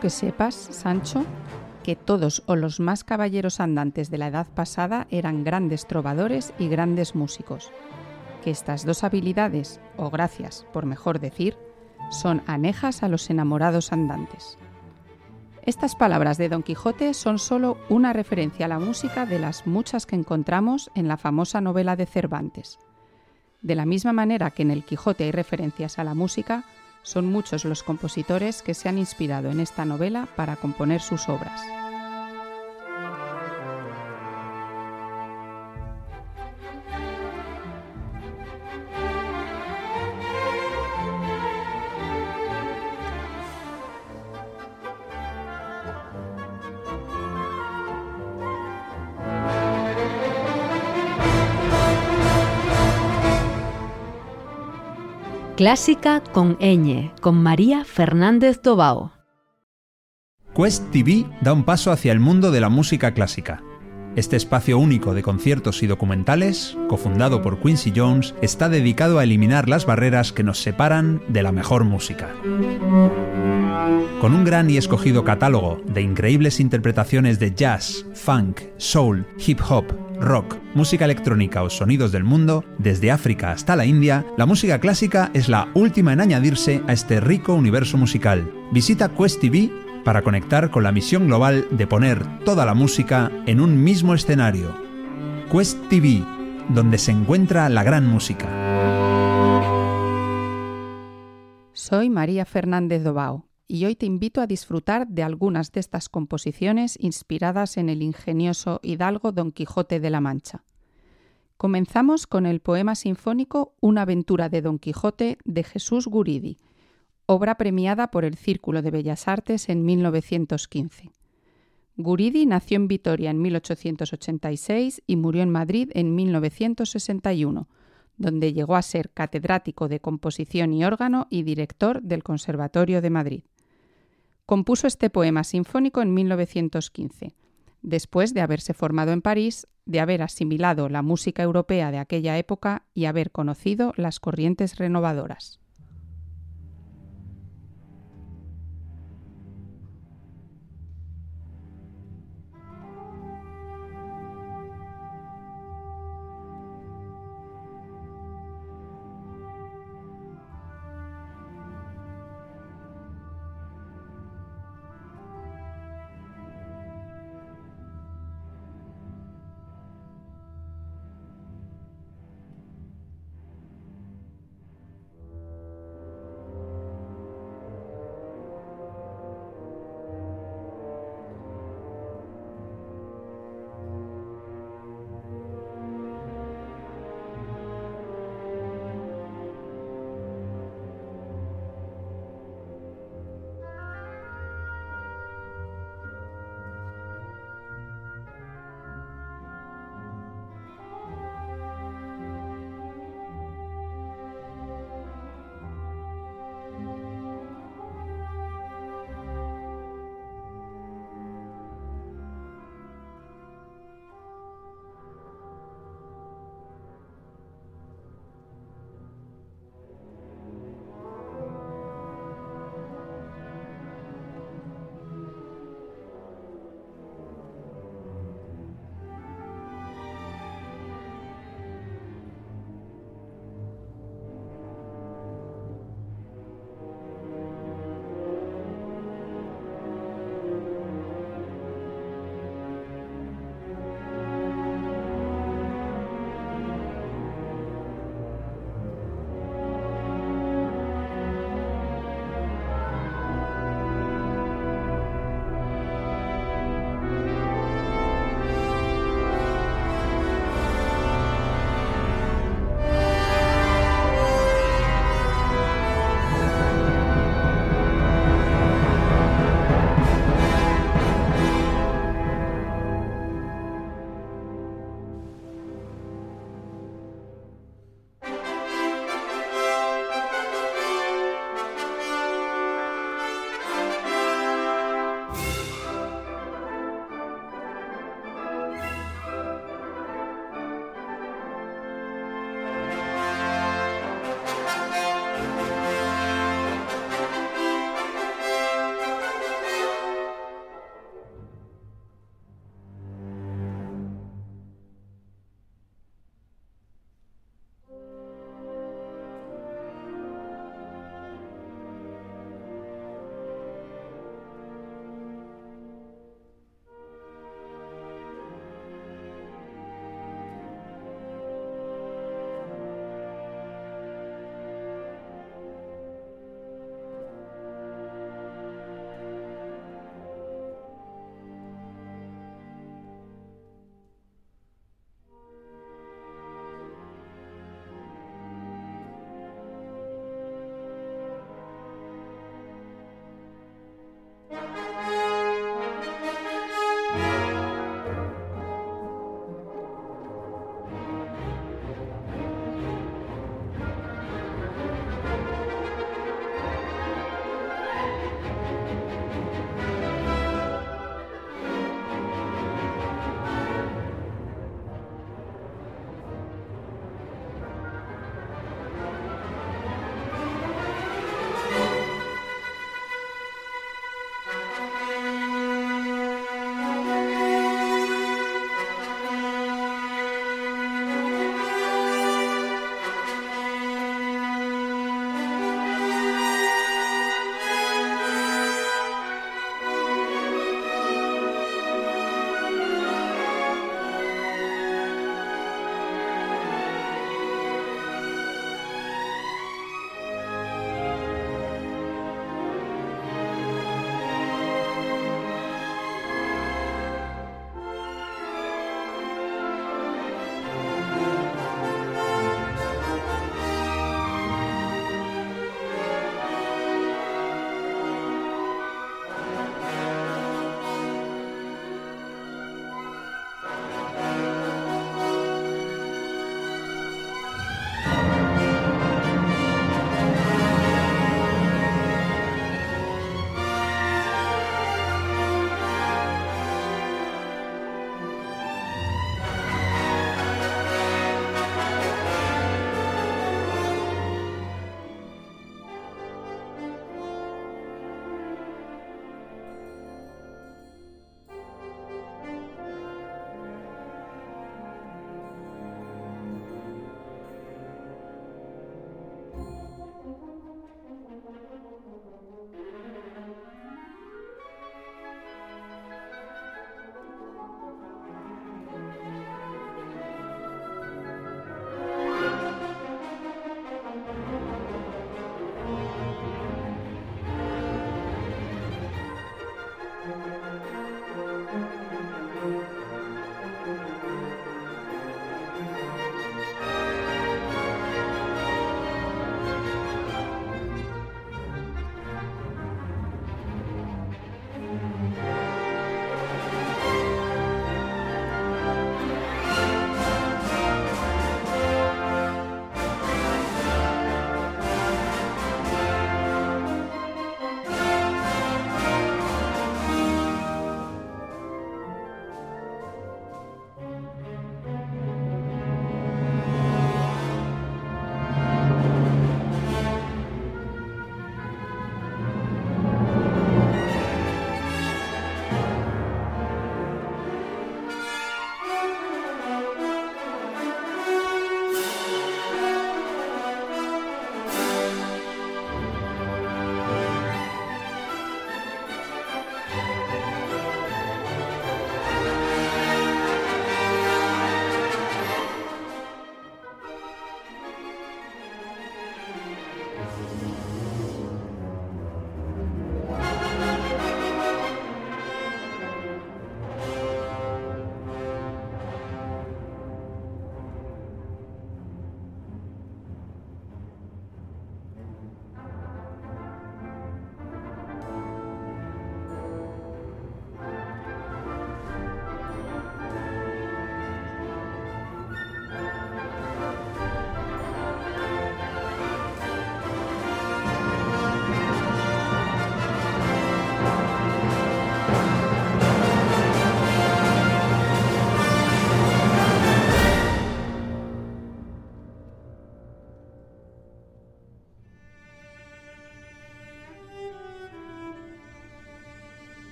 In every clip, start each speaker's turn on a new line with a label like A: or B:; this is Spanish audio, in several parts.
A: Que sepas, Sancho, que todos o los más caballeros andantes de la edad pasada eran grandes trovadores y grandes músicos, que estas dos habilidades, o gracias, por mejor decir, son anejas a los enamorados andantes. Estas palabras de Don Quijote son solo una referencia a la música de las muchas que encontramos en la famosa novela de Cervantes. De la misma manera que en el Quijote hay referencias a la música, son muchos los compositores que se han inspirado en esta novela para componer sus obras.
B: Clásica con ñ, con María Fernández Tobao.
C: Quest TV da un paso hacia el mundo de la música clásica. Este espacio único de conciertos y documentales, cofundado por Quincy Jones, está dedicado a eliminar las barreras que nos separan de la mejor música. Con un gran y escogido catálogo de increíbles interpretaciones de jazz, funk, soul, hip hop, rock, música electrónica o sonidos del mundo, desde África hasta la India, la música clásica es la última en añadirse a este rico universo musical. Visita Quest TV para conectar con la misión global de poner toda la música en un mismo escenario. Quest TV, donde se encuentra la gran música.
A: Soy María Fernández Dobao y hoy te invito a disfrutar de algunas de estas composiciones inspiradas en el ingenioso hidalgo Don Quijote de la Mancha. Comenzamos con el poema sinfónico Una aventura de Don Quijote de Jesús Guridi, obra premiada por el Círculo de Bellas Artes en 1915. Guridi nació en Vitoria en 1886 y murió en Madrid en 1961 donde llegó a ser catedrático de composición y órgano y director del Conservatorio de Madrid. Compuso este poema sinfónico en 1915, después de haberse formado en París, de haber asimilado la música europea de aquella época y haber conocido las corrientes renovadoras.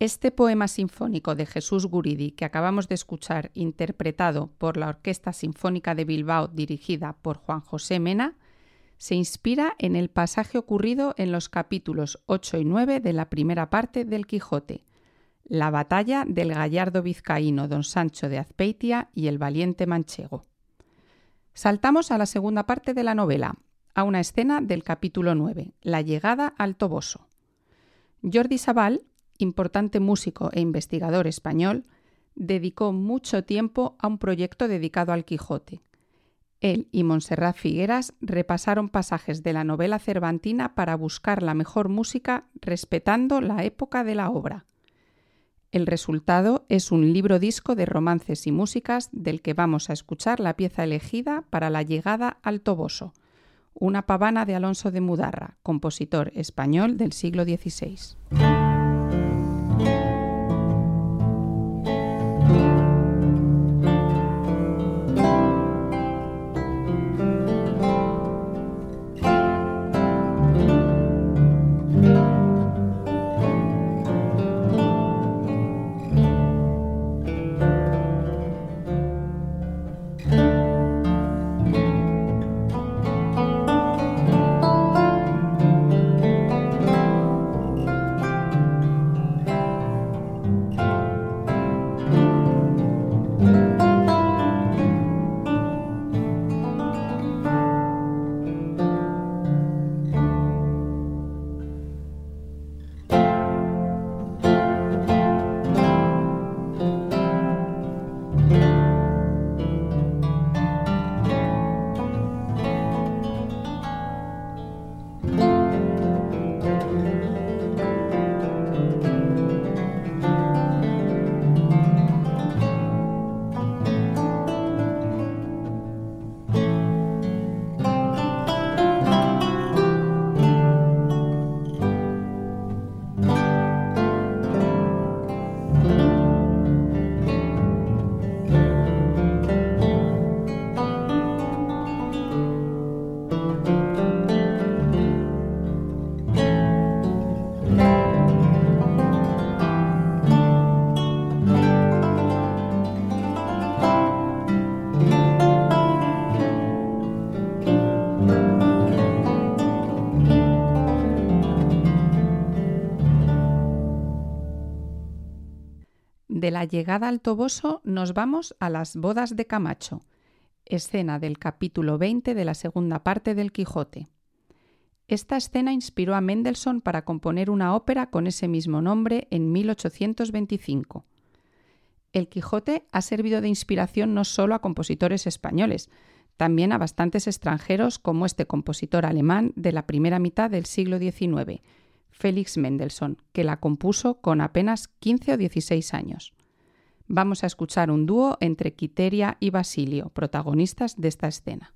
A: Este poema sinfónico de Jesús Guridi que acabamos de escuchar, interpretado por la Orquesta Sinfónica de Bilbao dirigida por Juan José Mena, se inspira en el pasaje ocurrido en los capítulos 8 y 9 de la primera parte del Quijote, la batalla del gallardo vizcaíno don Sancho de Azpeitia y el valiente manchego. Saltamos a la segunda parte de la novela, a una escena del capítulo 9, la llegada al Toboso. Jordi Sabal importante músico e investigador español, dedicó mucho tiempo a un proyecto dedicado al Quijote. Él y Montserrat Figueras repasaron pasajes de la novela cervantina para buscar la mejor música respetando la época de la obra. El resultado es un libro disco de romances y músicas del que vamos a escuchar la pieza elegida para la llegada al Toboso, una pavana de Alonso de Mudarra, compositor español del siglo XVI.
D: La llegada al Toboso nos vamos a las bodas de Camacho, escena del capítulo 20 de la segunda parte del Quijote. Esta escena inspiró a Mendelssohn para componer una ópera con ese mismo nombre en 1825. El Quijote ha servido de inspiración no solo a compositores españoles, también a bastantes extranjeros como este compositor alemán de la primera mitad del siglo XIX, Félix Mendelssohn, que la compuso con apenas 15 o 16 años. Vamos a escuchar un dúo entre Quiteria y Basilio, protagonistas de esta escena.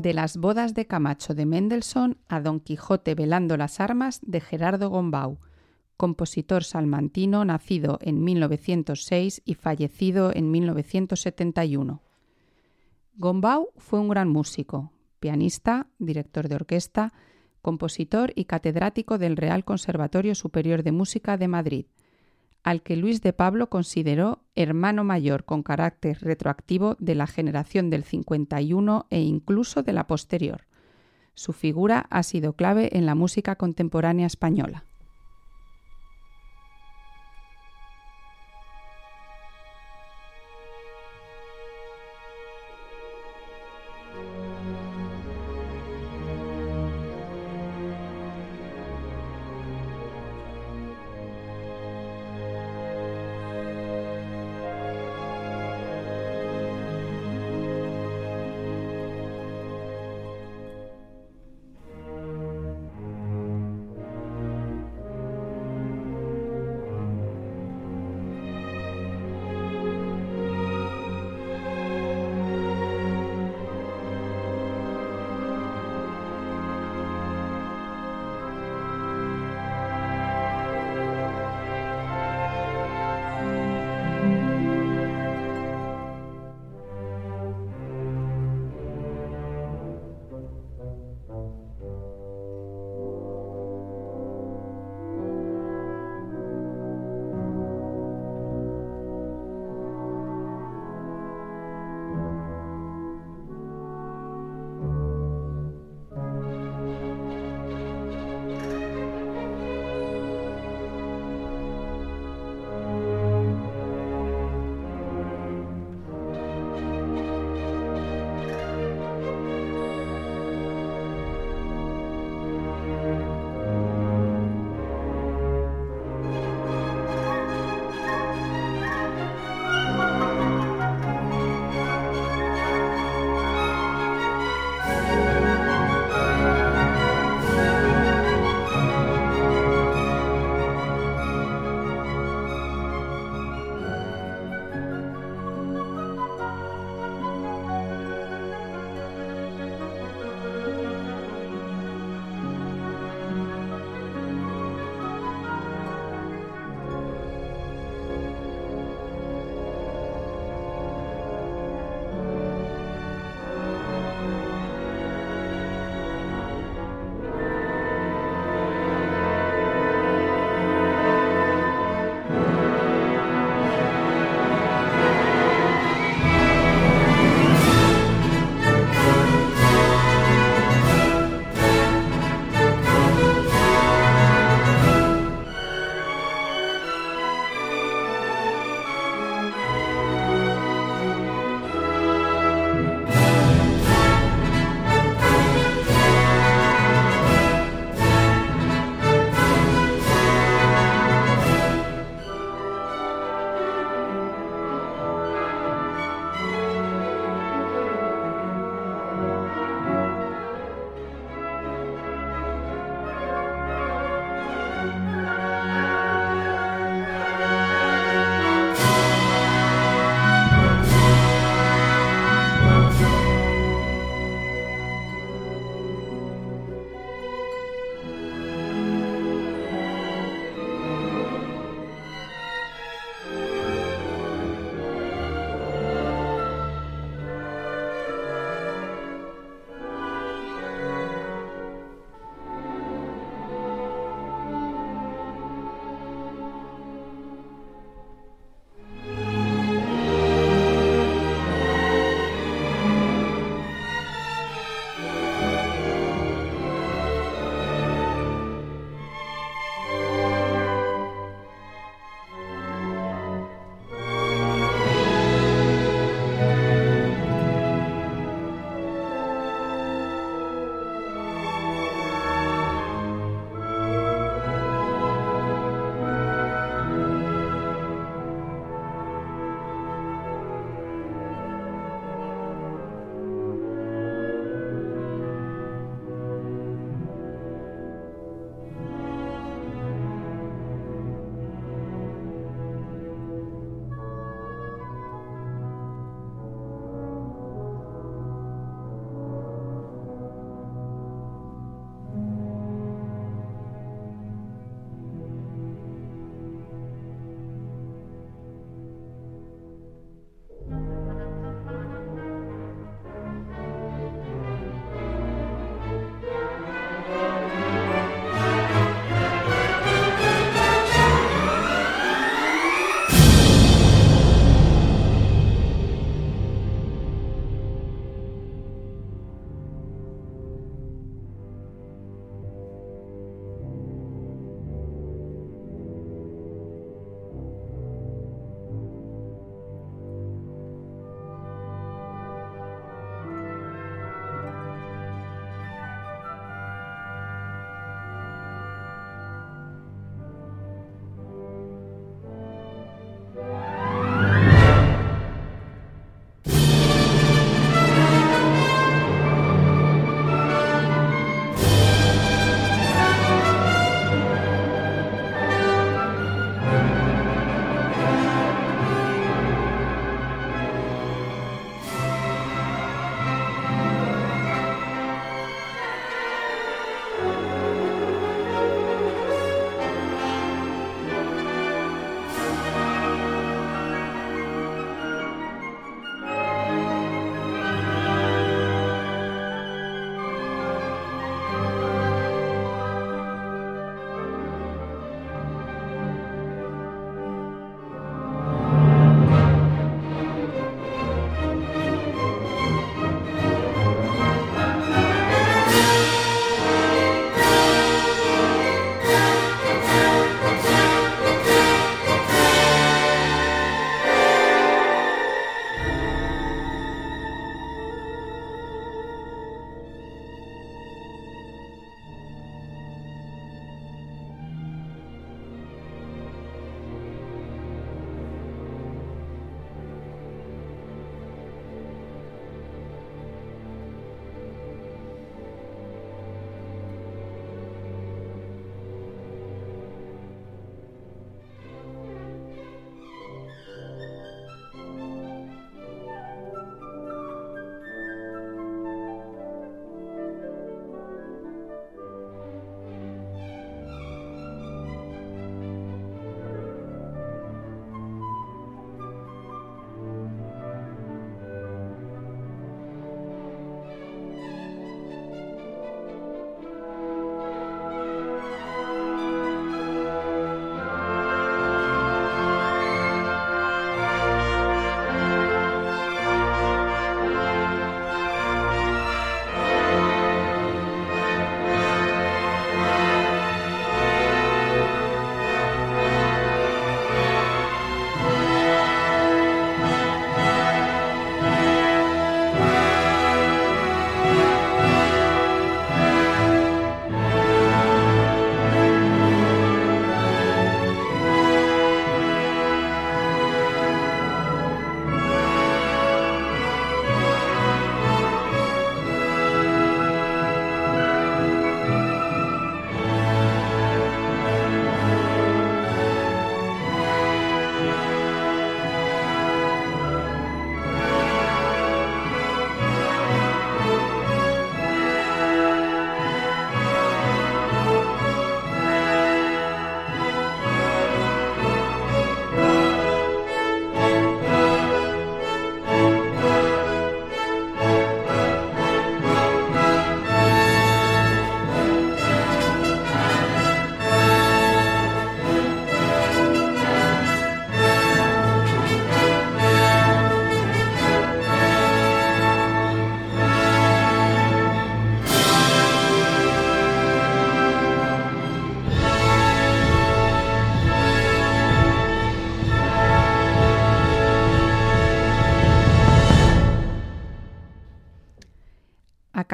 D: De las bodas de Camacho de Mendelssohn a Don Quijote velando las armas de Gerardo Gombau, compositor salmantino nacido en 1906 y fallecido en 1971. Gombau fue un gran músico, pianista, director de orquesta, compositor y catedrático del Real Conservatorio Superior de Música de Madrid, al que Luis de Pablo consideró hermano mayor con carácter retroactivo de la generación del 51 e incluso de la posterior. Su figura ha sido clave en la música contemporánea española.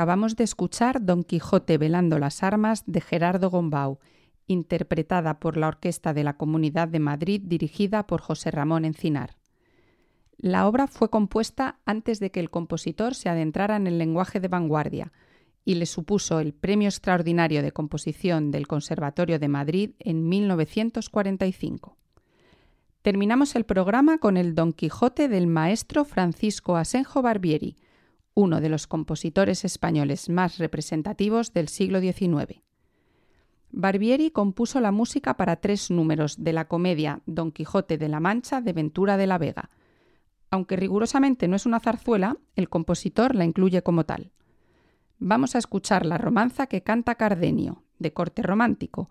A: Acabamos de escuchar Don Quijote velando las armas de Gerardo Gombau, interpretada por la Orquesta de la Comunidad de Madrid dirigida por José Ramón Encinar. La obra fue compuesta antes de que el compositor se adentrara en el lenguaje de vanguardia y le supuso el Premio Extraordinario de Composición del Conservatorio de Madrid en 1945. Terminamos el programa con el Don Quijote del maestro Francisco Asenjo Barbieri, uno de los compositores españoles más representativos del siglo XIX. Barbieri compuso la música para tres números de la comedia Don Quijote de la Mancha de Ventura de la Vega. Aunque rigurosamente no es una zarzuela, el compositor la incluye como tal. Vamos a escuchar la romanza que canta Cardenio, de corte romántico,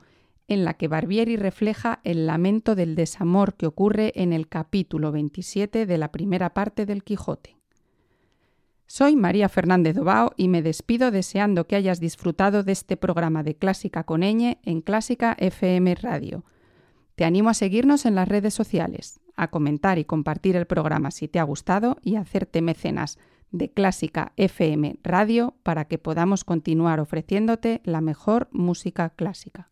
A: en la que Barbieri refleja el lamento del desamor que ocurre en el capítulo 27 de la primera parte del Quijote. Soy María Fernández Dobao y me despido deseando que hayas disfrutado de este programa de Clásica con Eñe en Clásica FM Radio. Te animo a seguirnos en las redes sociales, a comentar y compartir el programa si te ha gustado y a hacerte mecenas de Clásica FM Radio para que podamos continuar ofreciéndote la mejor música clásica.